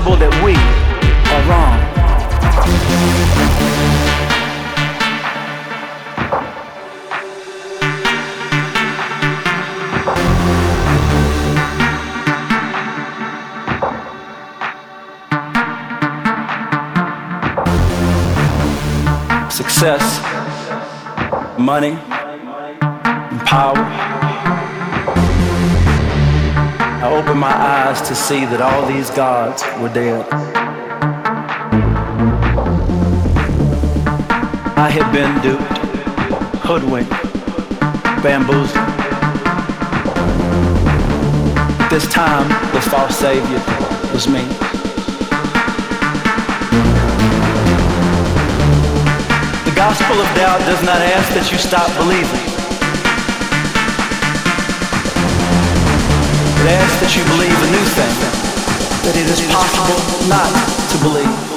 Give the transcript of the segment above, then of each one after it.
money to see that all these gods were dead. I had been duped, hoodwinked, bamboozled. This time, the false savior was me. The gospel of doubt does not ask that you stop believing. Asks that you believe a new thing, that it is possible not to believe.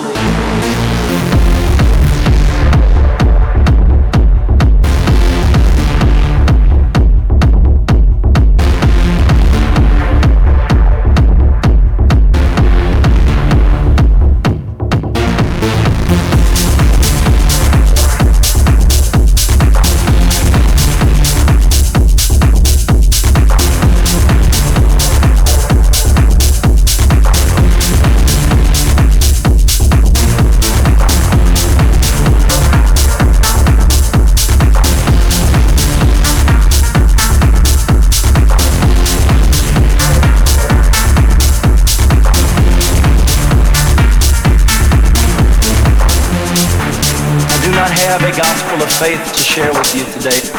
Faith to share with you today.